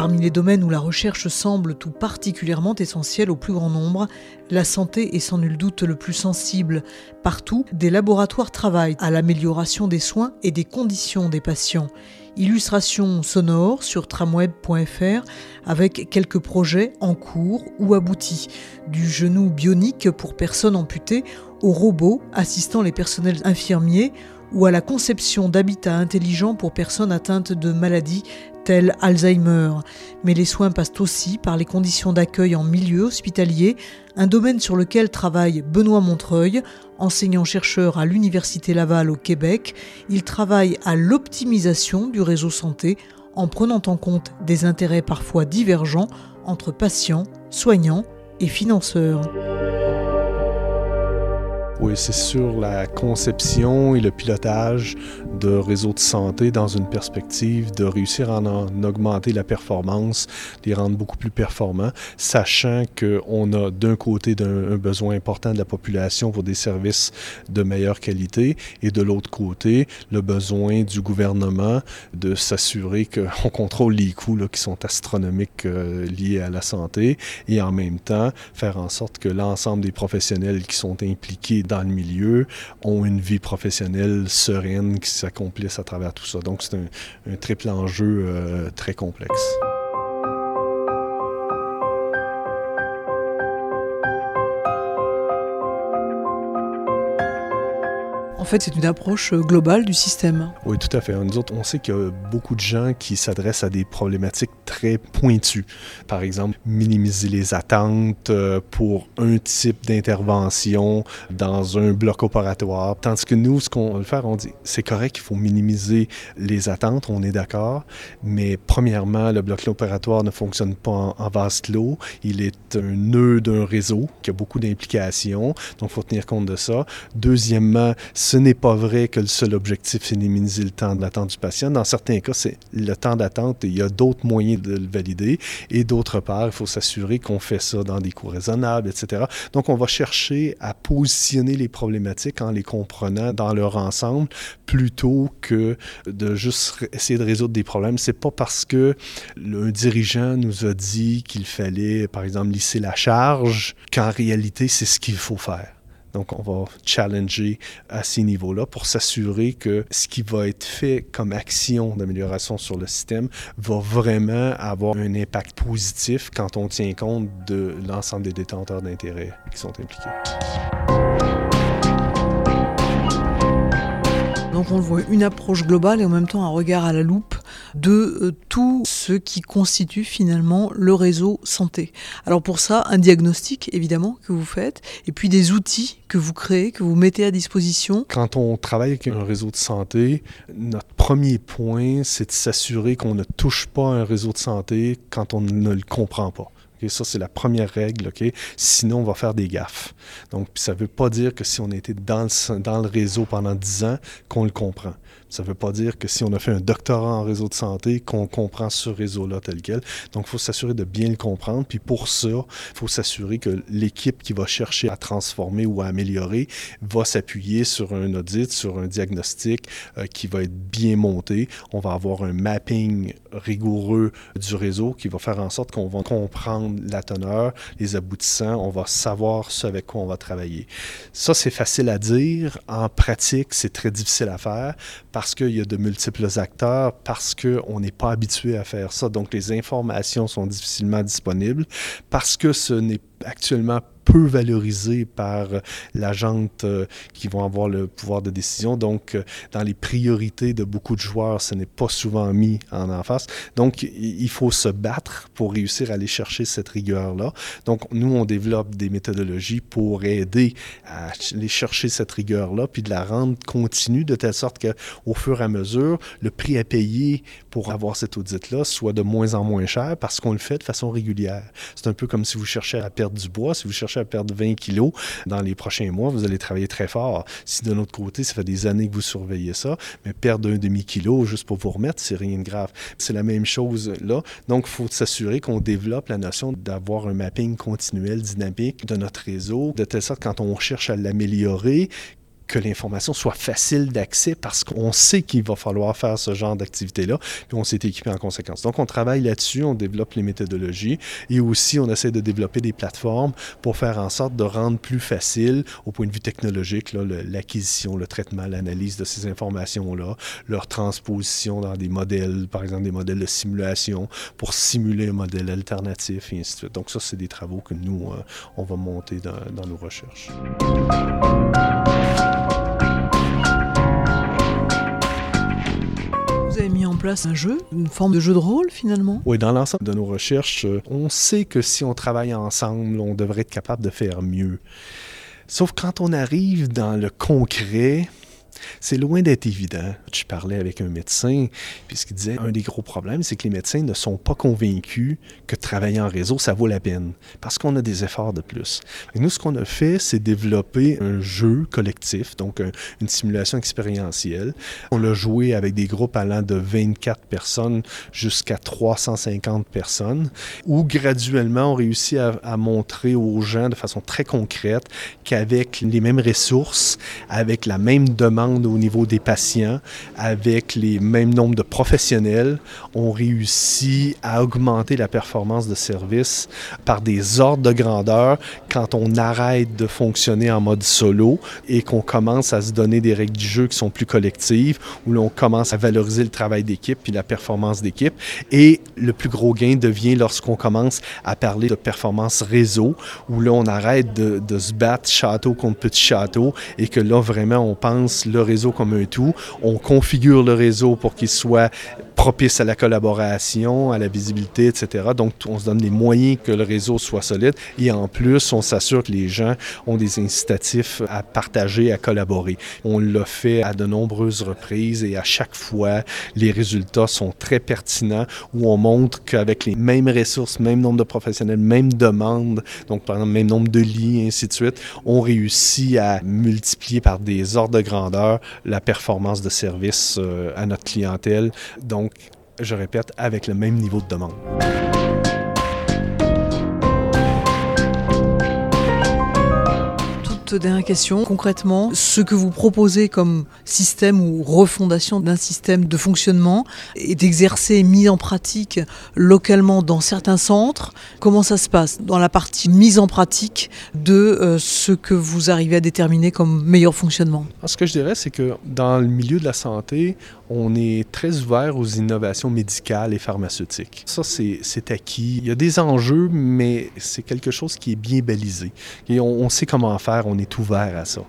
Parmi les domaines où la recherche semble tout particulièrement essentielle au plus grand nombre, la santé est sans nul doute le plus sensible. Partout, des laboratoires travaillent à l'amélioration des soins et des conditions des patients. Illustration sonore sur tramweb.fr avec quelques projets en cours ou aboutis, du genou bionique pour personnes amputées aux robots assistant les personnels infirmiers ou à la conception d'habitats intelligents pour personnes atteintes de maladies Alzheimer. Mais les soins passent aussi par les conditions d'accueil en milieu hospitalier, un domaine sur lequel travaille Benoît Montreuil, enseignant-chercheur à l'Université Laval au Québec. Il travaille à l'optimisation du réseau santé en prenant en compte des intérêts parfois divergents entre patients, soignants et financeurs. Oui, c'est sur la conception et le pilotage de réseaux de santé dans une perspective de réussir à en augmenter la performance, les rendre beaucoup plus performants, sachant qu'on a d'un côté un, besoin important de la population pour des services de meilleure qualité et de l'autre côté le besoin du gouvernement de s'assurer qu'on contrôle les coûts là, qui sont astronomiques euh, liés à la santé et en même temps faire en sorte que l'ensemble des professionnels qui sont impliqués dans le milieu ont une vie professionnelle sereine qui s'accomplisse à travers tout ça. Donc c'est un, triple enjeu euh, très complexe. Fait, c'est une approche euh, globale du système. Oui, tout à fait. Nous autres, on sait qu'il y a beaucoup de gens qui s'adressent à des problématiques très pointues. Par exemple, minimiser les attentes euh, pour un type d'intervention dans un bloc opératoire. Tandis que nous, ce qu'on veut faire, on dit, c'est correct, il faut minimiser les attentes, on est d'accord, mais premièrement, le bloc opératoire ne fonctionne pas en, vase clos. Il est un nœud d'un réseau qui a beaucoup d'implications, donc il faut tenir compte de ça. Deuxièmement, ce n'est pas vrai que le seul objectif, c'est minimiser le temps d'attente du patient. Dans certains cas, c'est le temps d'attente et il y a d'autres moyens de le valider. Et d'autre part, il faut s'assurer qu'on fait ça dans des coûts raisonnables, etc. Donc, on va chercher à positionner les problématiques en les comprenant dans leur ensemble plutôt que de juste essayer de résoudre des problèmes. C'est pas parce que un dirigeant nous a dit qu'il fallait, par exemple, lisser la charge qu'en réalité, c'est ce qu'il faut faire. Donc, on va challenger à ces niveaux-là pour s'assurer que ce qui va être fait comme action d'amélioration sur le système va vraiment avoir un impact positif quand on tient compte de l'ensemble des détenteurs d'intérêts qui sont impliqués. Donc on voit, une approche globale et en même temps un regard à la loupe de euh, tout ce qui constitue finalement le réseau santé. Alors pour ça, un diagnostic évidemment que vous faites et puis des outils que vous créez, que vous mettez à disposition. Quand on travaille avec un réseau de santé, notre premier point, c'est de s'assurer qu'on ne touche pas un réseau de santé quand on ne le comprend pas. Ça, c'est la première règle. OK? Sinon, on va faire des gaffes. Donc, ça ne veut pas dire que si on a été dans le, dans le réseau pendant 10 ans, qu'on le comprend. Ça ne veut pas dire que si on a fait un doctorat en réseau de santé, qu'on comprend ce réseau-là tel quel. Donc, il faut s'assurer de bien le comprendre. Puis pour ça, il faut s'assurer que l'équipe qui va chercher à transformer ou à améliorer va s'appuyer sur un audit, sur un diagnostic euh, qui va être bien monté. On va avoir un mapping rigoureux du réseau qui va faire en sorte qu'on va comprendre la teneur, les aboutissants, on va savoir ce avec quoi on va travailler. Ça, c'est facile à dire. En pratique, c'est très difficile à faire parce qu'il y a de multiples acteurs, parce qu'on n'est pas habitué à faire ça. Donc, les informations sont difficilement disponibles, parce que ce n'est actuellement peu valorisé par la gente euh, qui vont avoir le pouvoir de décision. Donc, euh, dans les priorités de beaucoup de joueurs, ce n'est pas souvent mis en en face. Donc, il faut se battre pour réussir à aller chercher cette rigueur-là. Donc, nous, on développe des méthodologies pour aider à aller chercher cette rigueur-là, puis de la rendre continue de telle sorte qu'au fur et à mesure, le prix à payer pour avoir cet audit-là soit de moins en moins cher parce qu'on le fait de façon régulière. C'est un peu comme si vous cherchez à perdre du bois, si vous cherchez à perdre 20 kilos dans les prochains mois, vous allez travailler très fort. Si de l'autre côté, ça fait des années que vous surveillez ça, mais perdre un demi-kilo juste pour vous remettre, c'est rien de grave. C'est la même chose là. Donc, il faut s'assurer qu'on développe la notion d'avoir un mapping continuel, dynamique de notre réseau, de telle sorte quand on cherche à l'améliorer, que l'information soit facile d'accès parce qu'on sait qu'il va falloir faire ce genre d'activité-là, puis on s'est équipé en conséquence. Donc, on travaille là-dessus, on développe les méthodologies et aussi on essaie de développer des plateformes pour faire en sorte de rendre plus facile, au point de vue technologique, l'acquisition, le, traitement, l'analyse de ces informations-là, leur transposition dans des modèles, par exemple des modèles de simulation pour simuler un modèle alternatif et ainsi de suite. Donc, ça, c'est des travaux que nous, euh, on va monter dans nos recherches. Place un jeu, une forme de jeu de rôle finalement? Oui, dans l'ensemble de nos recherches, euh, on sait que si on travaille ensemble, on devrait être capable de faire mieux. Sauf quand on arrive dans le concret, c'est loin d'être évident. Je parlais avec un médecin, puis ce qu'il disait, un des gros problèmes, c'est que les médecins ne sont pas convaincus que travailler en réseau, ça vaut la peine, parce qu'on a des efforts de plus. Nous, ce qu'on a fait, c'est développer un jeu collectif, donc une simulation expérientielle. On l'a joué avec des groupes allant de 24 personnes jusqu'à 350 personnes, où graduellement, on réussit à montrer aux gens de façon très concrète qu'avec les mêmes ressources, avec la même demande, au niveau des patients avec les mêmes nombres de professionnels. On réussit à augmenter la performance de service par des ordres de grandeur quand on arrête de fonctionner en mode solo et qu'on commence à se donner des règles du jeu qui sont plus collectives, où l'on commence à valoriser le travail d'équipe puis la performance d'équipe. Et le plus gros gain devient lorsqu'on commence à parler de performance réseau, où là, on arrête de, de se battre château contre petit château et que là, vraiment, on pense le réseau comme un tout. On configure le réseau pour qu'il soit propice à la collaboration, à la visibilité, etc. Donc, on se donne les moyens que le réseau soit solide et en plus, on s'assure que les gens ont des incitatifs à partager, à collaborer. On l'a fait à de nombreuses reprises et à chaque fois, les résultats sont très pertinents où on montre qu'avec les mêmes ressources, même nombre de professionnels, même demande, donc par exemple, même nombre de lits, ainsi de suite, on réussit à multiplier par des ordres de grandeur la performance de service euh, à notre clientèle. Donc, je répète, avec le même niveau de demande. Dernière question. Concrètement, ce que vous proposez comme système ou refondation d'un système de fonctionnement est d'exercer mis en pratique localement dans certains centres. Comment ça se passe dans la partie mise en pratique de euh, ce que vous arrivez à déterminer comme meilleur fonctionnement? Ce que je dirais, c'est que dans le milieu de la santé, on est très ouvert aux innovations médicales et pharmaceutiques. Ça, c'est acquis. Il y a des enjeux, mais c'est quelque chose qui est bien balisé. Et on, on sait comment faire, on est ouvert à ça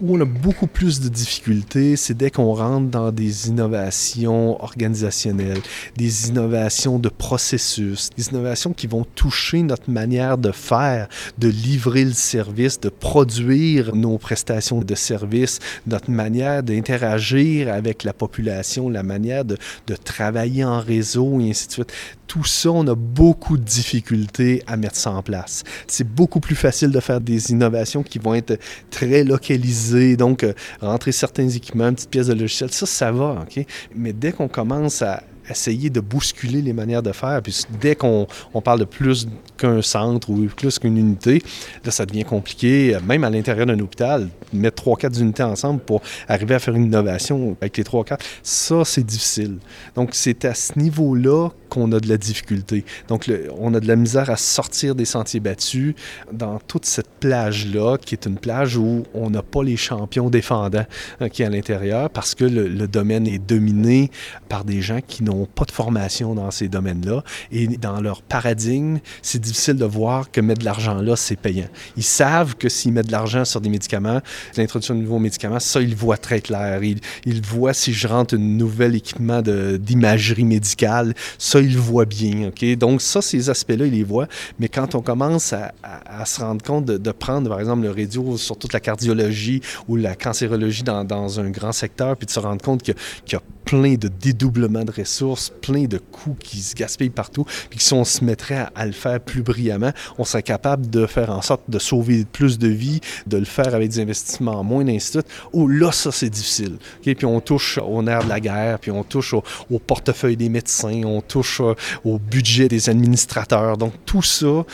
où on a beaucoup plus de difficultés, c'est dès qu'on rentre dans des innovations organisationnelles, des innovations de processus, des innovations qui vont toucher notre manière de faire, de livrer le service, de produire nos prestations de service, notre manière d'interagir avec la population, la manière de, de travailler en réseau et ainsi de suite tout ça, on a beaucoup de difficultés à mettre ça en place. C'est beaucoup plus facile de faire des innovations qui vont être très localisées, donc euh, rentrer certains équipements, une petite pièce de logiciel, ça, ça va, OK? Mais dès qu'on commence à essayer de bousculer les manières de faire. Puis dès qu'on on parle de plus qu'un centre ou plus qu'une unité, là, ça devient compliqué, même à l'intérieur d'un hôpital, mettre trois, quatre unités ensemble pour arriver à faire une innovation avec les trois, quatre, ça, c'est difficile. Donc, c'est à ce niveau-là qu'on a de la difficulté. Donc, on a de la misère à sortir des sentiers battus dans toute cette plage-là, qui est une plage où on n'a pas les champions défendants hein, qui est à l'intérieur parce que le, domaine est dominé par des gens qui n'ont pas de formation dans ces domaines-là. Et dans leur paradigme, c'est difficile de voir que mettre de l'argent là, c'est payant. Ils savent que s'ils mettent de l'argent sur des médicaments, l'introduction de nouveaux médicaments, ça, ils voient très clair. Ils, ils voient si je rentre un nouvel équipement d'imagerie médicale, ça, ils le voient bien. OK? Donc, ça, ces aspects-là, ils les voient. Mais quand on commence à, se rendre compte de, prendre, par exemple, le radio sur toute la cardiologie ou la cancérologie dans, dans un grand secteur, puis de se rendre compte qu'il y plein de dédoublements de ressources, plein de coûts qui se gaspillent partout, puis que si on se mettrait à, le faire plus brillamment, on serait capable de faire en sorte de sauver plus de vies, de le faire avec des investissements moins, d'instituts. Oh là, ça, c'est difficile. Okay? Puis on touche au nerf de la guerre, puis on touche au, portefeuille des médecins, on touche euh, au budget des administrateurs. Donc tout ça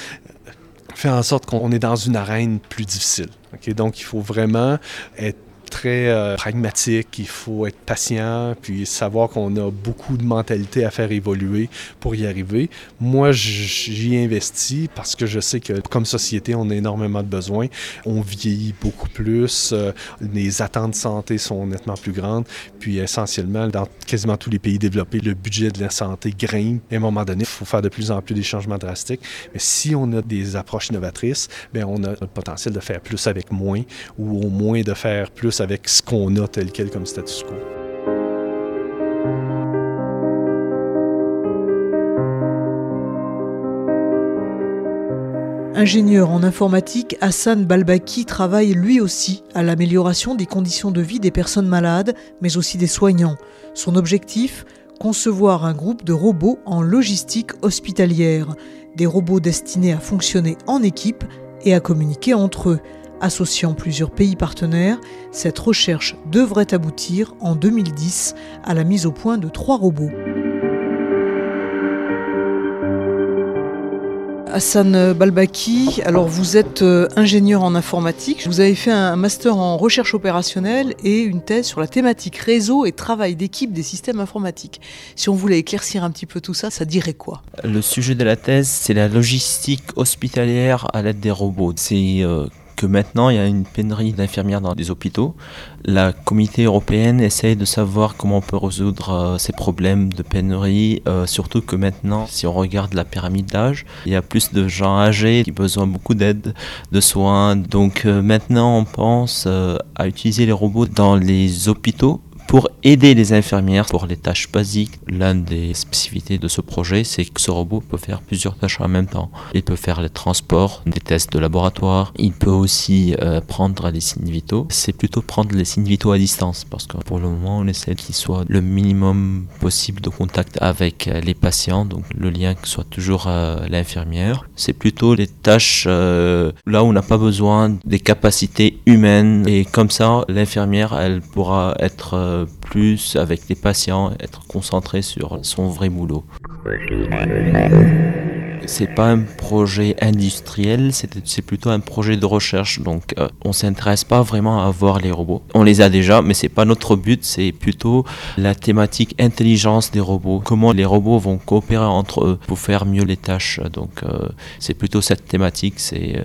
fait en sorte qu'on est dans une arène plus difficile. Donc il faut vraiment être très euh, pragmatique, il faut être patient, puis savoir qu'on a beaucoup de mentalité à faire évoluer pour y arriver. Moi, j'y investis parce que je sais que comme société, on a énormément de besoins. On vieillit beaucoup plus, euh, les attentes de santé sont nettement plus grandes, puis essentiellement, dans quasiment tous les pays développés, le budget de la santé grimpe. à un moment donné, il faut faire de plus en plus des changements drastiques. Mais si on a des approches innovatrices, bien, on a le potentiel de faire plus avec moins ou au moins de faire plus avec ce qu'on a tel quel comme status quo. Ingénieur en informatique, Hassan Balbaki travaille lui aussi à l'amélioration des conditions de vie des personnes malades, mais aussi des soignants. Son objectif Concevoir un groupe de robots en logistique hospitalière, des robots destinés à fonctionner en équipe et à communiquer entre eux. Associant plusieurs pays partenaires, cette recherche devrait aboutir en 2010 à la mise au point de trois robots. Hassan Balbaki, alors vous êtes euh, ingénieur en informatique, vous avez fait un master en recherche opérationnelle et une thèse sur la thématique réseau et travail d'équipe des systèmes informatiques. Si on voulait éclaircir un petit peu tout ça, ça dirait quoi? Le sujet de la thèse, c'est la logistique hospitalière à l'aide des robots. C'est euh, que maintenant il y a une pénurie d'infirmières dans les hôpitaux. La communauté européenne essaye de savoir comment on peut résoudre euh, ces problèmes de pénurie, euh, surtout que maintenant, si on regarde la pyramide d'âge, il y a plus de gens âgés qui ont besoin beaucoup d'aide, de soins. Donc euh, maintenant, on pense à utiliser les robots dans les hôpitaux pour aider les infirmières pour les tâches basiques. L'une des spécificités de ce projet, c'est que ce robot peut faire plusieurs tâches en même temps. Il peut faire les transports, des tests de laboratoire. Il peut aussi euh, prendre les signes vitaux. C'est plutôt prendre les signes vitaux à distance parce que pour le moment, on essaie qu'il soit le minimum possible de contact avec euh, les patients, donc le lien soit toujours euh, l'infirmière. C'est plutôt les tâches là où on n'a pas besoin des capacités humaines et comme ça, l'infirmière, elle pourra être plus avec les patients, être concentré sur son vrai boulot. C'est pas un projet industriel, c'est plutôt un projet de recherche. Donc, euh, on s'intéresse pas vraiment à voir les robots. On les a déjà, mais c'est pas notre but. C'est plutôt la thématique intelligence des robots. Comment les robots vont coopérer entre eux pour faire mieux les tâches. Donc, euh, c'est plutôt cette thématique. C'est euh,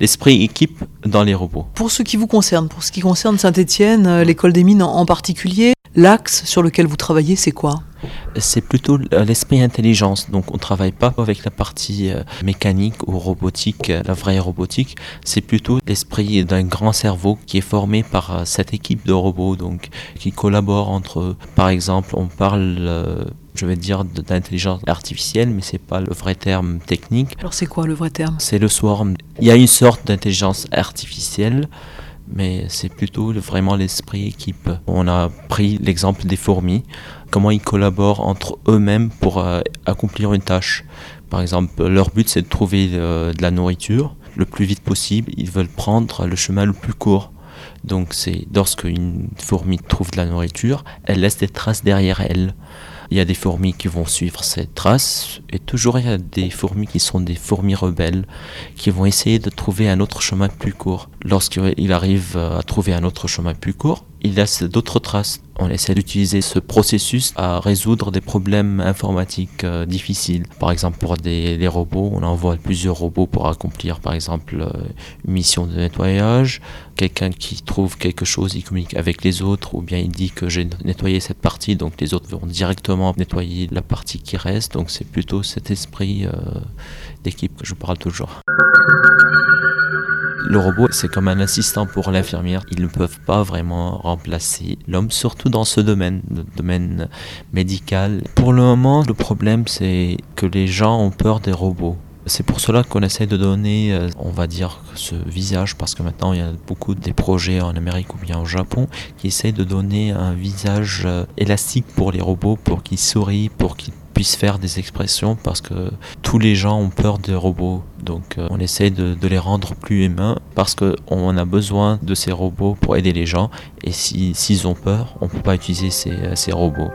l'esprit équipe dans les robots. Pour ce qui vous concerne, pour ce qui concerne Saint-Étienne, l'école des mines en particulier, L'axe sur lequel vous travaillez, c'est quoi? C'est plutôt l'esprit intelligence. Donc on ne travaille pas avec la partie euh, mécanique ou robotique, euh, la vraie robotique. C'est plutôt l'esprit d'un grand cerveau qui est formé par euh, cette équipe de robots, donc qui collaborent entre eux. Par exemple, on parle je vais dire d'intelligence artificielle, mais c'est pas le vrai terme technique. Alors c'est quoi le vrai terme? C'est le swarm. Il y a une sorte d'intelligence artificielle mais c'est plutôt vraiment l'esprit équipe. On a pris l'exemple des fourmis, comment ils collaborent entre eux-mêmes pour euh, accomplir une tâche. Par exemple, leur but c'est de trouver euh, de la nourriture le plus vite possible. Ils veulent prendre le chemin le plus court. Donc c'est lorsque une fourmi trouve de la nourriture, elle laisse des traces derrière elle. Il y a des fourmis qui vont suivre cette trace et toujours il y a des fourmis qui sont des fourmis rebelles qui vont essayer de trouver un autre chemin plus court. Lorsqu'il arrive à trouver un autre chemin plus court, il laisse d'autres traces. On essaie d'utiliser ce processus à résoudre des problèmes informatiques euh, difficiles. Par exemple, pour des, les robots, on envoie plusieurs robots pour accomplir, par exemple, euh, une mission de nettoyage. Quelqu'un qui trouve quelque chose, il communique avec les autres, ou bien il dit que j'ai nettoyé cette partie, donc les autres vont directement nettoyer la partie qui reste. Donc c'est plutôt cet esprit euh, d'équipe que je parle toujours. Le robot, c'est comme un assistant pour l'infirmière. Ils ne peuvent pas vraiment remplacer l'homme, surtout dans ce domaine, le domaine médical. Pour le moment, le problème, c'est que les gens ont peur des robots. C'est pour cela qu'on essaie de donner, euh, on va dire, ce visage, parce que maintenant il y a beaucoup des projets en Amérique ou bien au Japon qui essayent de donner un visage euh, élastique pour les robots, pour qu'ils sourient, pour qu'ils puissent faire des expressions, parce que tous les gens ont peur des robots. Donc euh, on essaie de, les rendre plus humains, parce qu'on a besoin de ces robots pour aider les gens, et s'ils ont peur, on ne peut pas utiliser ces robots.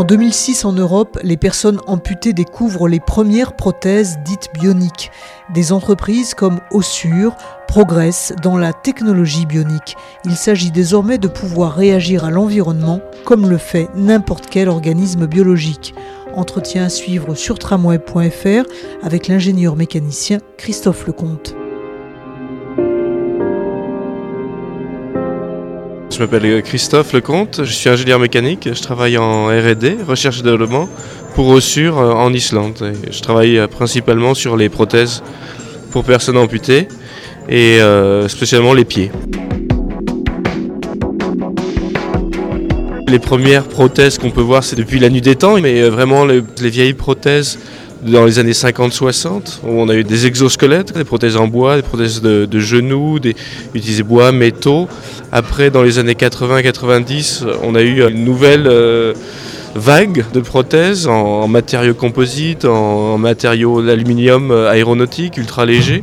En 2006, en Europe, les personnes amputées découvrent les premières prothèses dites bioniques. Des entreprises comme Ossure progressent dans la technologie bionique. Il s'agit désormais de pouvoir réagir à l'environnement comme le fait n'importe quel organisme biologique. Entretien à suivre sur tramway.fr avec l'ingénieur mécanicien Christophe Lecomte. Je m'appelle Christophe Lecomte, je suis ingénieur mécanique, je travaille en RD, recherche et développement, pour Ossure euh, en Islande. je travaille euh, principalement sur les prothèses pour personnes amputées et euh, spécialement les pieds. Les premières prothèses qu'on peut voir, c'est depuis la nuit des temps, mais vraiment les, vieilles prothèses dans les années 50-60, où on a eu des exosquelettes, des prothèses en bois, des prothèses de, genoux, des utilisaient bois, métaux. Après, dans les années 80-90, on a eu une nouvelle euh, vague de prothèses en, matériaux composites, en, matériaux d'aluminium euh, aéronautique, ultra léger.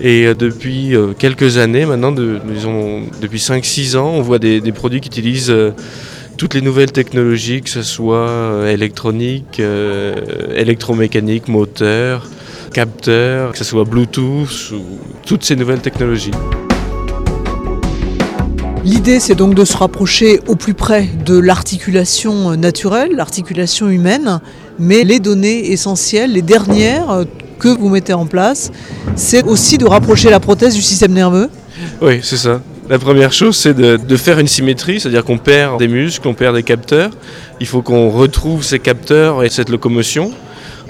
Et euh, depuis quelques années, maintenant, depuis 5-6 ans, on voit des, produits qui utilisent toutes les nouvelles technologies, que ce soit électronique, électromécanique, moteur, capteur, que ce soit Bluetooth, ou toutes ces nouvelles technologies. L'idée, c'est donc de se rapprocher au plus près de l'articulation naturelle, l'articulation humaine, mais les données essentielles, les dernières que vous mettez en place, c'est aussi de rapprocher la prothèse du système nerveux. Oui, c'est ça. La première chose, c'est de, faire une symétrie, c'est-à-dire qu'on perd des muscles, on perd des capteurs. Il faut qu'on retrouve ces capteurs et cette locomotion.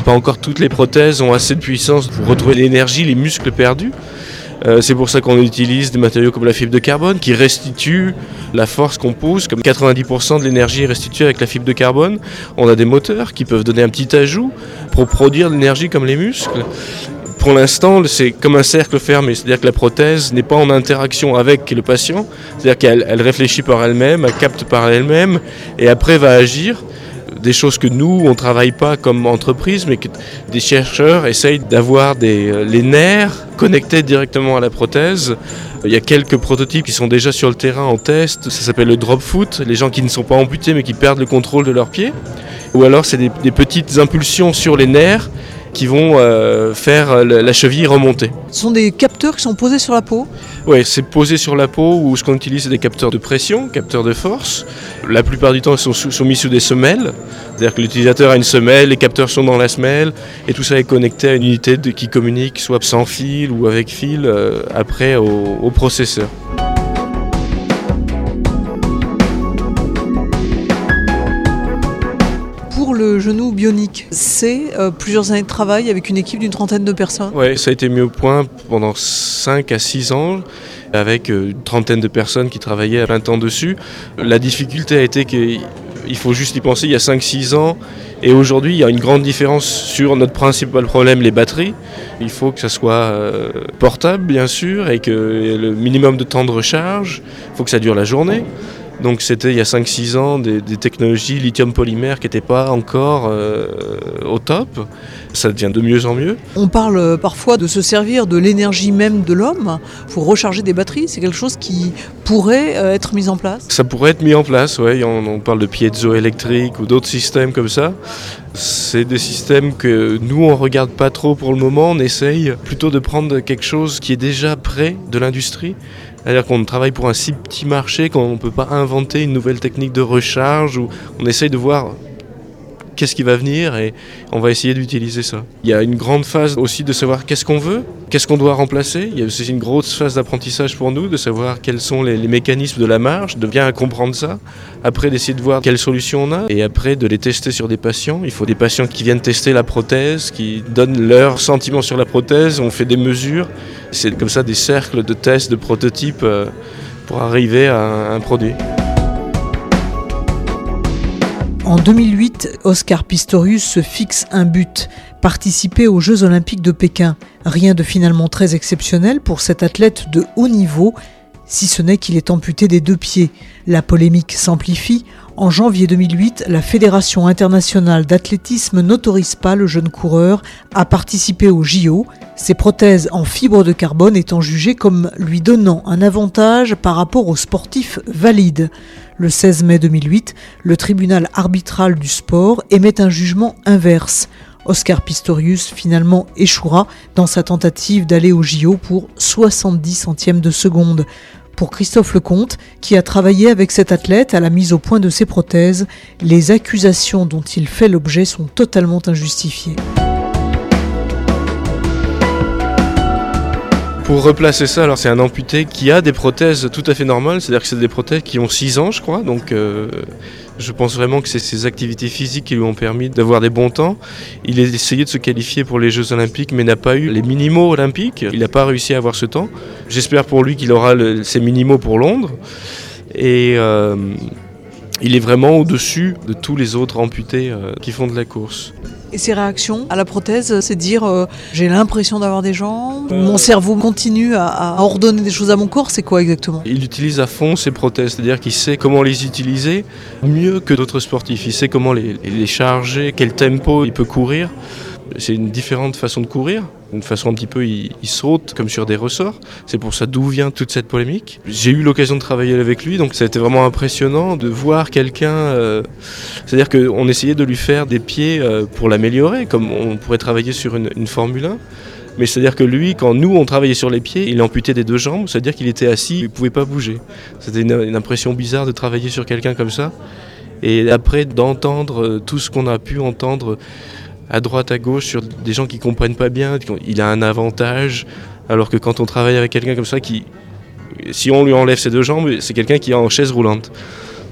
Pas encore toutes les prothèses ont assez de puissance pour retrouver l'énergie, les muscles perdus. Euh, c'est pour ça qu'on utilise des matériaux comme la fibre de carbone qui restitue la force qu'on pousse, comme 90% de l'énergie est restituée avec la fibre de carbone. On a des moteurs qui peuvent donner un petit ajout pour produire de l'énergie comme les muscles. Pour l'instant, c'est comme un cercle fermé, c'est-à-dire que la prothèse n'est pas en interaction avec le patient, c'est-à-dire qu'elle réfléchit par elle-même, elle capte par elle-même et après va agir des choses que nous, on ne travaille pas comme entreprise, mais que des chercheurs essayent d'avoir euh, les nerfs connectés directement à la prothèse. Il y a quelques prototypes qui sont déjà sur le terrain en test. Ça s'appelle le drop foot, les gens qui ne sont pas amputés mais qui perdent le contrôle de leurs pieds. Ou alors c'est des petites impulsions sur les nerfs qui vont euh, faire la cheville remonter. Ce sont des capteurs qui sont posés sur la peau Oui, c'est posé sur la peau ou ce qu'on utilise c'est des capteurs de pression, capteurs de force. La plupart du temps ils sont, mis sous des semelles, c'est-à-dire que l'utilisateur a une semelle, les capteurs sont dans la semelle et tout ça est connecté à une unité qui communique soit sans fil ou avec fil euh, après au processeur. Genou bionique. C'est euh, plusieurs années de travail avec une équipe d'une trentaine de personnes. Oui, ça a été mis au point pendant 5 à 6 ans avec euh, une trentaine de personnes qui travaillaient à plein temps dessus. La difficulté a été qu'il faut juste y penser il y a 5-6 ans et aujourd'hui il y a une grande différence sur notre principal problème, les batteries. Il faut que ça soit euh, portable bien sûr et que le minimum de temps de recharge, il faut que ça dure la journée. Donc c'était il y a 5-6 ans des, technologies lithium polymère qui n'étaient pas encore euh, au top. Ça devient de mieux en mieux. On parle parfois de se servir de l'énergie même de l'homme pour recharger des batteries. C'est quelque chose qui pourrait euh, être mis en place? Ça pourrait être mis en place, oui. On, on parle de piezoélectrique ou d'autres systèmes comme ça. C'est des systèmes que nous, on regarde pas trop pour le moment. On essaye plutôt de prendre quelque chose qui est déjà près de l'industrie c'est-à-dire qu'on travaille pour un si petit marché qu'on ne peut pas inventer une nouvelle technique de recharge ou on essaye de voir qu'est-ce qui va venir et on va essayer d'utiliser ça. Il y a une grande phase aussi de savoir qu'est-ce qu'on veut, qu'est-ce qu'on doit remplacer. Il y a aussi une grosse phase d'apprentissage pour nous de savoir quels sont les, mécanismes de la marche, de bien comprendre ça. Après d'essayer de voir quelles solutions on a et après de les tester sur des patients. Il faut des patients qui viennent tester la prothèse, qui donnent leurs sentiments sur la prothèse, on fait des mesures. C'est comme ça des cercles de tests, de prototypes euh, pour arriver à un produit. En 2008, Oscar Pistorius se fixe un but, participer aux Jeux olympiques de Pékin. Rien de finalement très exceptionnel pour cet athlète de haut niveau, si ce n'est qu'il est amputé des deux pieds. La polémique s'amplifie. En janvier 2008, la Fédération internationale d'athlétisme n'autorise pas le jeune coureur à participer aux JO, ses prothèses en fibre de carbone étant jugées comme lui donnant un avantage par rapport aux sportifs valides. Le 16 mai 2008, le tribunal arbitral du sport émet un jugement inverse. Oscar Pistorius finalement échouera dans sa tentative d'aller au JO pour 70 centièmes de seconde. Pour Christophe Lecomte, qui a travaillé avec cet athlète à la mise au point de ses prothèses, les accusations dont il fait l'objet sont totalement injustifiées. Pour replacer ça, alors c'est un amputé qui a des prothèses tout à fait normales, c'est-à-dire que c'est des prothèses qui ont 6 ans, je crois, donc euh, je pense vraiment que c'est ses activités physiques qui lui ont permis d'avoir des bons temps. Il a essayé de se qualifier pour les Jeux Olympiques, mais n'a pas eu les minimaux olympiques. Il n'a pas réussi à avoir ce temps. J'espère pour lui qu'il aura ses minimaux pour Londres. Et euh, il est vraiment au-dessus de tous les autres amputés euh, qui font de la course. Et ses réactions à la prothèse, c'est dire euh, j'ai l'impression d'avoir des jambes, mon cerveau continue à, ordonner des choses à mon corps, c'est quoi exactement? Il utilise à fond ses prothèses, c'est-à-dire qu'il sait comment les utiliser mieux que d'autres sportifs. Il sait comment les charger, quel tempo il peut courir. C'est une différente façon de courir, une façon un petit peu, il, saute comme sur des ressorts. C'est pour ça d'où vient toute cette polémique. J'ai eu l'occasion de travailler avec lui, donc ça a été vraiment impressionnant de voir quelqu'un. Euh, c'est-à-dire qu'on essayait de lui faire des pieds euh, pour l'améliorer, comme on pourrait travailler sur une, Formule 1. Mais c'est-à-dire que lui, quand nous on travaillait sur les pieds, il est amputé des deux jambes, c'est-à-dire qu'il était assis, il ne pouvait pas bouger. C'était une, impression bizarre de travailler sur quelqu'un comme ça. Et après d'entendre euh, tout ce qu'on a pu entendre à droite, à gauche sur des gens qui comprennent pas bien. Il a un avantage, alors que quand on travaille avec quelqu'un comme ça, qui, si on lui enlève ses deux jambes, c'est quelqu'un qui est en chaise roulante.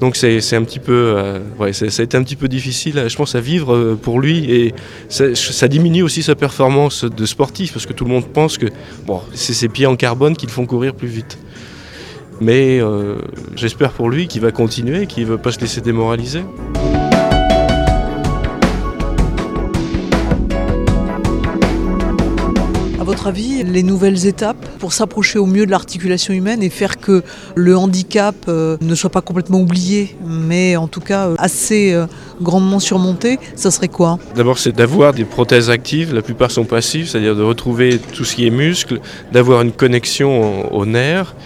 Donc c'est un petit peu, euh, ouais, ça a été un petit peu difficile, je pense, à vivre euh, pour lui et ça, diminue aussi sa performance de sportif parce que tout le monde pense que bon, c'est ses pieds en carbone qui le font courir plus vite. Mais euh, j'espère pour lui qu'il va continuer, qu'il ne va pas se laisser démoraliser. Votre avis, les nouvelles étapes pour s'approcher au mieux de l'articulation humaine et faire que le handicap euh, ne soit pas complètement oublié, mais en tout cas euh, assez euh, grandement surmonté, ça serait quoi? D'abord, c'est d'avoir des prothèses actives, la plupart sont passives, c'est-à-dire de retrouver tout ce qui est muscle, d'avoir une connexion aux nerfs.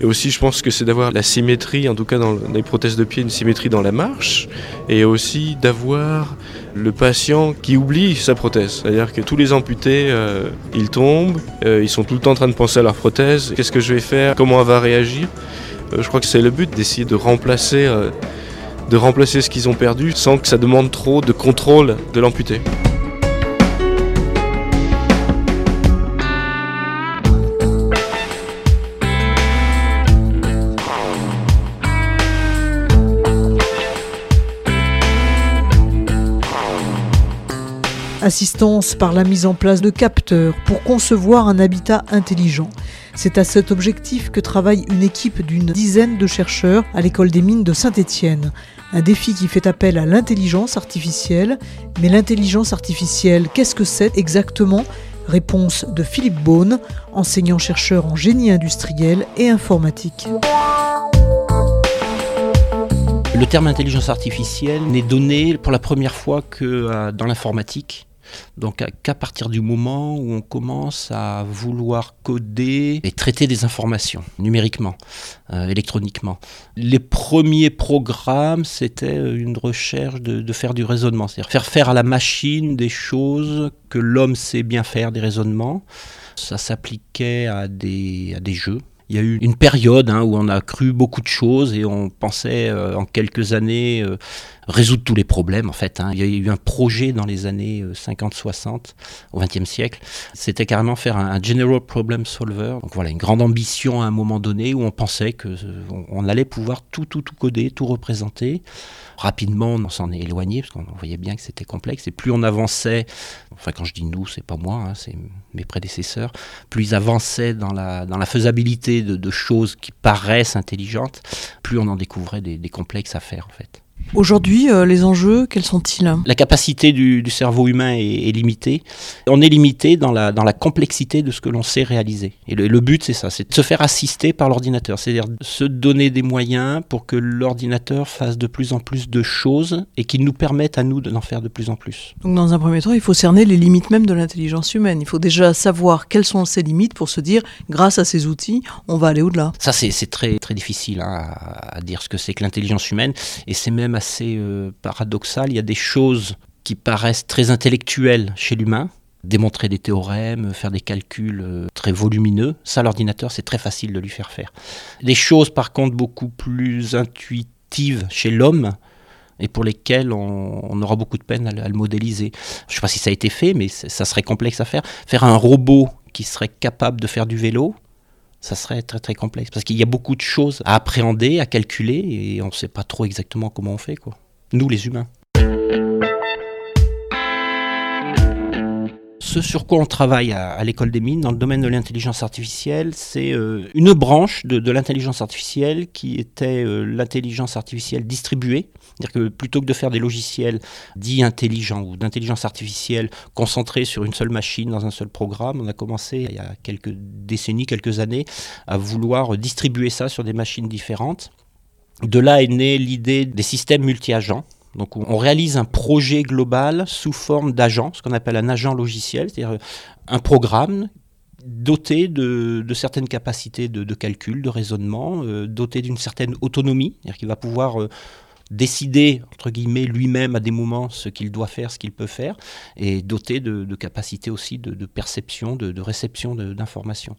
Et aussi, je pense que c'est d'avoir la symétrie, en tout cas dans les prothèses de pied, une symétrie dans la marche. Et aussi d'avoir le patient qui oublie sa prothèse. C'est-à-dire que tous les amputés, euh, ils tombent, euh, ils sont tout le temps en train de penser à leur prothèse. Qu'est-ce que je vais faire? Comment elle va réagir? Euh, Je crois que c'est le but d'essayer de remplacer, de remplacer ce qu'ils ont perdu sans que ça demande trop de contrôle de l'amputé. Assistance par la mise en place de capteurs pour concevoir un habitat intelligent. C'est à cet objectif que travaille une équipe d'une dizaine de chercheurs à l'école des mines de Saint-Étienne. Un défi qui fait appel à l'intelligence artificielle. Mais l'intelligence artificielle, qu'est-ce que c'est exactement? Réponse de Philippe Beaune, enseignant-chercheur en génie industriel et informatique. Le terme intelligence artificielle n'est donné pour la première fois que euh, dans l'informatique. Donc qu'à partir du moment où on commence à vouloir coder et traiter des informations numériquement, euh, électroniquement. Les premiers programmes, c'était une recherche de, faire du raisonnement, c'est-à-dire faire faire à la machine des choses que l'homme sait bien faire, des raisonnements. Ça s'appliquait à des jeux, il y a eu une période hein, où on a cru beaucoup de choses et on pensait euh, en quelques années euh, résoudre tous les problèmes en fait. Hein. Il y a eu un projet dans les années 50-60 euh, au XXe siècle. C'était carrément faire un, General Problem Solver. Donc voilà, une grande ambition à un moment donné où on pensait qu'on on allait pouvoir tout, tout, tout coder, tout représenter. Rapidement, on s'en est éloigné parce qu'on voyait bien que c'était complexe. Et plus on avançait, enfin quand je dis nous, c'est pas moi, hein, c'est mes prédécesseurs, plus ils avançaient dans la, dans la faisabilité de, choses qui paraissent intelligentes, plus on en découvrait des, des complexes à faire en fait. Aujourd'hui, euh, les enjeux, quels sont-ils? La capacité du, cerveau humain est, limitée. On est limité dans la, dans la complexité de ce que l'on sait réaliser. Et le, but, c'est ça, c'est de se faire assister par l'ordinateur. C'est-à-dire se donner des moyens pour que l'ordinateur fasse de plus en plus de choses et qu'il nous permette à nous d'en faire de plus en plus. Donc dans un premier temps, il faut cerner les limites même de l'intelligence humaine. Il faut déjà savoir quelles sont ses limites pour se dire, grâce à ces outils, on va aller au-delà. Ça, c'est très très difficile hein, à, dire ce que c'est que l'intelligence humaine. Et c'est même assez euh, paradoxal. Il y a des choses qui paraissent très intellectuelles chez l'humain. Démontrer des théorèmes, faire des calculs euh, très volumineux, ça l'ordinateur c'est très facile de lui faire faire. Des choses par contre beaucoup plus intuitives chez l'homme, et pour lesquelles on, aura beaucoup de peine à, le modéliser. Je ne sais pas si ça a été fait, mais ça serait complexe à faire. Faire un robot qui serait capable de faire du vélo, ça serait très très complexe parce qu'il y a beaucoup de choses à appréhender, à calculer et on ne sait pas trop exactement comment on fait quoi. Nous les humains. Ce sur quoi on travaille à, l'école des mines dans le domaine de l'intelligence artificielle, c'est euh, une branche de, l'intelligence artificielle qui était euh, l'intelligence artificielle distribuée. C'est-à-dire que plutôt que de faire des logiciels dits intelligents ou d'intelligence artificielle concentrés sur une seule machine dans un seul programme, on a commencé il y a quelques décennies, quelques années, à vouloir distribuer ça sur des machines différentes. De là est née l'idée des systèmes multi-agents donc on réalise un projet global sous forme d'agent, ce qu'on appelle un agent logiciel, c'est-à-dire un programme doté de, certaines capacités de, calcul, de raisonnement, euh, doté d'une certaine autonomie, c'est-à-dire qu'il va pouvoir euh, décider, entre guillemets, lui-même à des moments ce qu'il doit faire, ce qu'il peut faire, et doté de, capacités aussi de, perception, de, réception d'informations.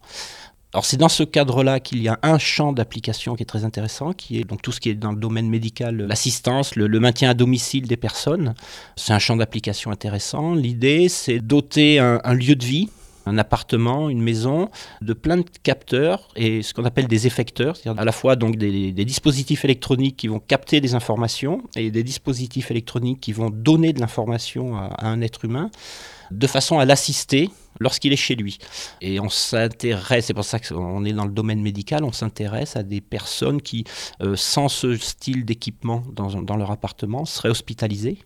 Alors c'est dans ce cadre-là qu'il y a un champ d'application qui est très intéressant, qui est donc tout ce qui est dans le domaine médical, l'assistance, le, maintien à domicile des personnes. C'est un champ d'application intéressant. L'idée, c'est doter un, lieu de vie un appartement, une maison, de plein de capteurs et ce qu'on appelle des effecteurs, c'est-à-dire à la fois donc des, dispositifs électroniques qui vont capter des informations et des dispositifs électroniques qui vont donner de l'information à un être humain, de façon à l'assister lorsqu'il est chez lui. Et on s'intéresse, c'est pour ça qu'on est dans le domaine médical, on s'intéresse à des personnes qui, euh, sans ce style d'équipement dans, dans, leur appartement, seraient hospitalisées.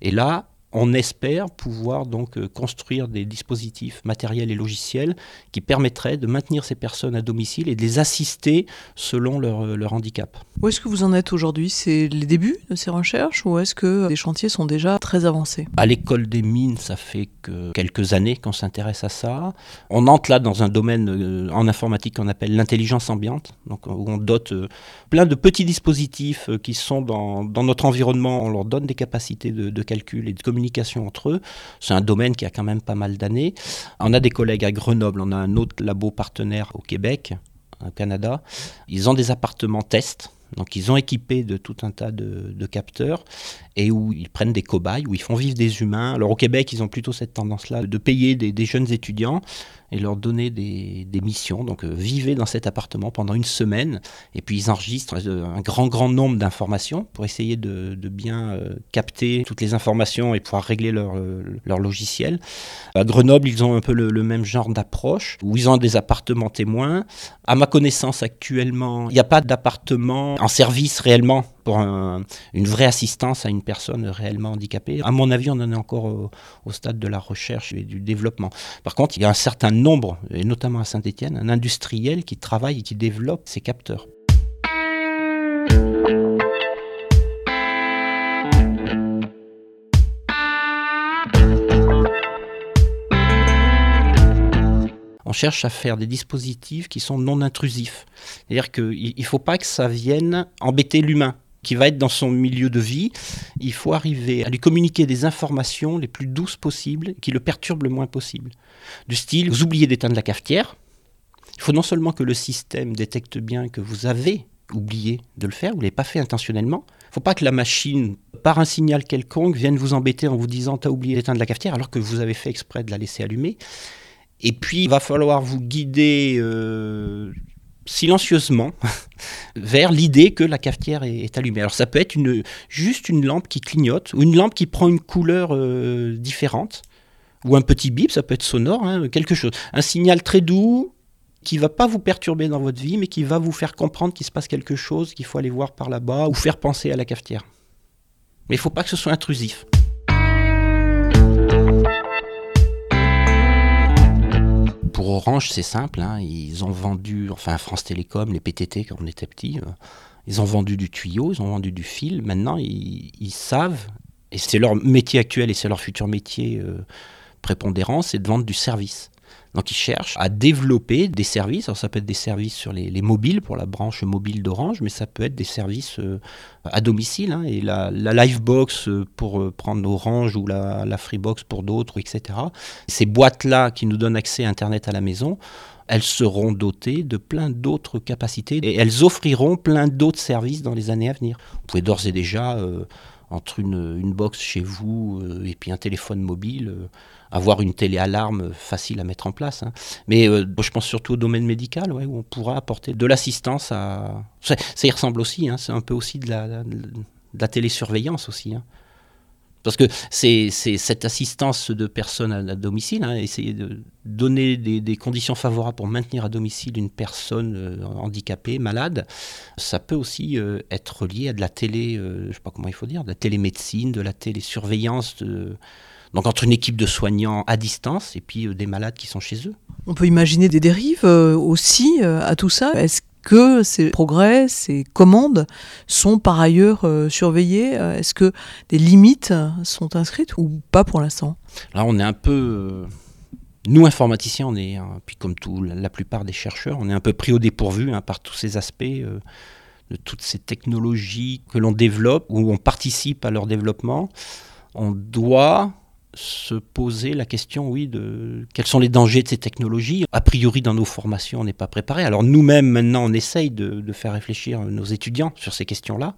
Et là, on espère pouvoir donc euh, construire des dispositifs matériels et logiciels qui permettraient de maintenir ces personnes à domicile et de les assister selon leur, euh, handicap. Où est-ce que vous en êtes aujourd'hui? C'est les débuts de ces recherches ou est-ce que les chantiers sont déjà très avancés? À l'école des mines, ça fait que quelques années qu'on s'intéresse à ça. On entre là dans un domaine euh, en informatique qu'on appelle l'intelligence ambiante, donc où on dote plein de petits dispositifs qui sont dans, notre environnement, on leur donne des capacités de, de calcul et de communication entre eux. C'est un domaine qui a quand même pas mal d'années. On a des collègues à Grenoble, on a un autre labo partenaire au Québec, au Canada. Ils ont des appartements tests. Donc ils ont équipé de tout un tas de, capteurs et où ils prennent des cobayes, où ils font vivre des humains. Alors au Québec, ils ont plutôt cette tendance-là de payer des, jeunes étudiants et leur donner des, missions. Donc euh, vivez dans cet appartement pendant une semaine et puis ils enregistrent euh, un grand grand nombre d'informations pour essayer de, bien euh, capter toutes les informations et pouvoir régler leur, leur logiciel. À Grenoble, ils ont un peu le, le même genre d'approche où ils ont des appartements témoins. À ma connaissance actuellement, il n'y a pas d'appartement en service réellement pour une vraie assistance à une personne réellement handicapée. À mon avis, on en est encore au, stade de la recherche et du développement. Par contre, il y a un certain nombre, et notamment à Saint-Étienne, un industriel qui travaille et qui développe ces capteurs. on cherche à faire des dispositifs qui sont non intrusifs. C'est-à-dire qu'il ne faut pas que ça vienne embêter l'humain qui va être dans son milieu de vie, il faut arriver à lui communiquer des informations les plus douces possibles, qui le perturbent le moins possible. Du style, vous oubliez d'éteindre la cafetière, il faut non seulement que le système détecte bien que vous avez oublié de le faire, vous ne l'avez pas fait intentionnellement, il ne faut pas que la machine, par un signal quelconque, vienne vous embêter en vous disant tu as oublié d'éteindre la cafetière alors que vous avez fait exprès de la laisser allumer. Et puis, il va falloir vous guider euh, silencieusement vers l'idée que la cafetière est, allumée. Alors ça peut être une, juste une lampe qui clignote ou une lampe qui prend une couleur euh, différente ou un petit bip, ça peut être sonore, hein, quelque chose. Un signal très doux qui va pas vous perturber dans votre vie, mais qui va vous faire comprendre qu'il se passe quelque chose, qu'il faut aller voir par là-bas ou faire penser à la cafetière. Mais il faut pas que ce soit intrusif. Pour Orange, c'est simple. Hein. ils ont vendu, enfin France Télécom, les PTT quand on était petit, euh, ils ont vendu du tuyau, ils ont vendu du fil. Maintenant, ils, savent, et c'est leur métier actuel et c'est leur futur métier euh, prépondérant, c'est de vendre du service. Donc ils cherchent à développer des services. Alors ça peut être des services sur les, mobiles pour la branche mobile d'Orange, mais ça peut être des services euh, à domicile. Hein. et la, Livebox euh, pour euh, prendre Orange ou la, la Freebox pour d'autres, etc. Ces boîtes-là qui nous donnent accès à Internet à la maison, elles seront dotées de plein d'autres capacités et elles offriront plein d'autres services dans les années à venir. Vous pouvez d'ores et déjà entre une, une, box chez vous euh, et puis un téléphone mobile, euh, avoir une télé-alarme facile à mettre en place. Hein. Mais euh, je pense surtout au domaine médical, où on pourra apporter de l'assistance à... Ça, y ressemble aussi, hein, c'est un peu aussi de la, de la télésurveillance aussi. Hein. Parce que c'est cette assistance de personnes à, domicile, hein, essayer de donner des, conditions favorables pour maintenir à domicile une personne euh, handicapée, malade, ça peut aussi euh, être lié à de la télé, euh, je sais pas comment il faut dire, de la télémédecine, de la télésurveillance. Donc entre une équipe de soignants à distance et puis des malades qui sont chez eux. On peut imaginer des dérives aussi à tout ça. Que ces progrès, ces commandes sont par ailleurs euh, surveillées euh, Est-ce que des limites sont inscrites ou pas pour l'instant? Là, on est un peu... Euh, nous, informaticiens, on est, hein, puis comme tout, la plupart des chercheurs, on est un peu pris au dépourvu hein, par tous ces aspects de toutes ces technologies que l'on développe, ou on participe à leur développement. On doit se poser la question, oui, de quels sont les dangers de ces technologies. A priori, dans nos formations, on n'est pas préparé. Alors nous-mêmes, maintenant, on essaye de, faire réfléchir nos étudiants sur ces questions-là,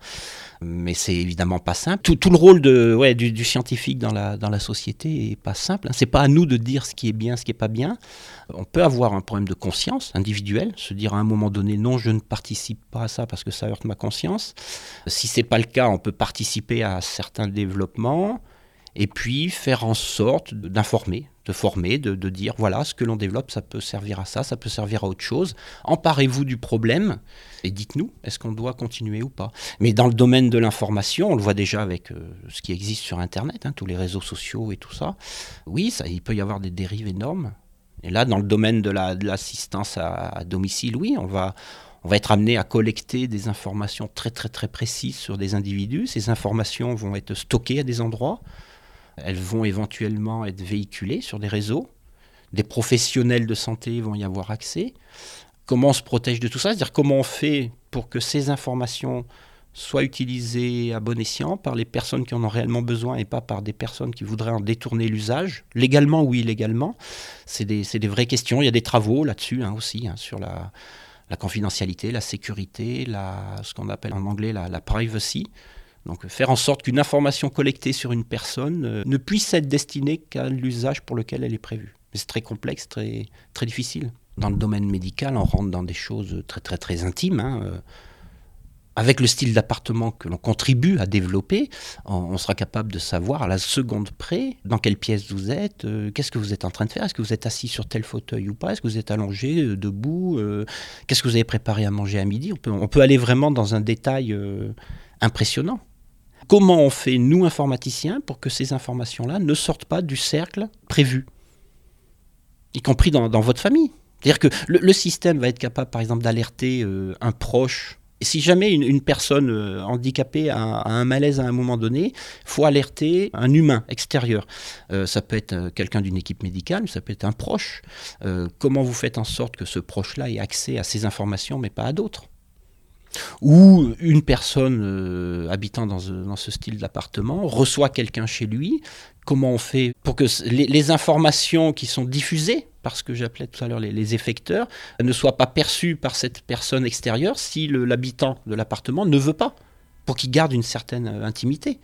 mais c'est évidemment pas simple. Tout, le rôle du, scientifique dans la, dans la société est pas simple. Hein. C'est pas à nous de dire ce qui est bien, ce qui est pas bien. On peut avoir un problème de conscience individuelle, se dire à un moment donné, non, je ne participe pas à ça parce que ça heurte ma conscience. Si c'est pas le cas, on peut participer à certains développements et puis faire en sorte d'informer, de former, de, dire voilà, ce que l'on développe, ça peut servir à ça, ça peut servir à autre chose. Emparez-vous du problème et dites-nous, est-ce qu'on doit continuer ou pas? Mais dans le domaine de l'information, on le voit déjà avec euh, ce qui existe sur Internet, hein, tous les réseaux sociaux et tout ça. Oui, il peut y avoir des dérives énormes. Et là, dans le domaine de l'assistance à, à domicile, oui, on va, on va être amené à collecter des informations très très très précises sur des individus. Ces informations vont être stockées à des endroits. Elles vont éventuellement être véhiculées sur des réseaux. Des professionnels de santé vont y avoir accès. Comment on se protège de tout ça? C'est-à-dire comment on fait pour que ces informations soient utilisées à bon escient par les personnes qui en ont réellement besoin et pas par des personnes qui voudraient en détourner l'usage, légalement ou illégalement? C'est des, vraies questions. Il y a des travaux là-dessus hein, aussi, hein, sur la, confidentialité, la sécurité, ce qu'on appelle en anglais la privacy. Donc faire en sorte qu'une information collectée sur une personne euh, ne puisse être destinée qu'à l'usage pour lequel elle est prévue. C'est très complexe, très, très difficile. Dans le domaine médical, on rentre dans des choses très très très intimes. Hein, euh. Avec le style d'appartement que l'on contribue à développer, on, sera capable de savoir à la seconde près dans quelle pièce vous êtes, euh, qu'est-ce que vous êtes en train de faire, est-ce que vous êtes assis sur tel fauteuil ou pas, est-ce que vous êtes allongé, debout, qu'est-ce que vous avez préparé à manger à midi? On peut, on peut aller vraiment dans un détail impressionnant. Comment on fait, nous, informaticiens, pour que ces informations-là ne sortent pas du cercle prévu, y compris dans, votre famille? C'est-à-dire que le, système va être capable, par exemple, d'alerter euh, un proche. Et si jamais une, personne euh, handicapée a, un malaise à un moment donné, faut alerter un humain extérieur. Euh, ça peut être quelqu'un d'une équipe médicale, ça peut être un proche. comment vous faites en sorte que ce proche-là ait accès à ces informations, mais pas à d'autres? Ou une personne euh, habitant dans, ce style d'appartement reçoit quelqu'un chez lui. Comment on fait pour que les, informations qui sont diffusées par ce que j'appelais tout à l'heure les, effecteurs ne soient pas perçues par cette personne extérieure si l'habitant de l'appartement ne veut pas, pour qu'il garde une certaine euh, intimité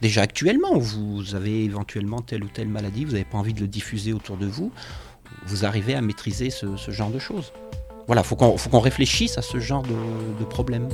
Déjà actuellement, vous avez éventuellement telle ou telle maladie, vous n'avez pas envie de le diffuser autour de vous, vous arrivez à maîtriser ce genre de choses. Voilà, il faut qu'on réfléchisse à ce genre de, de problème.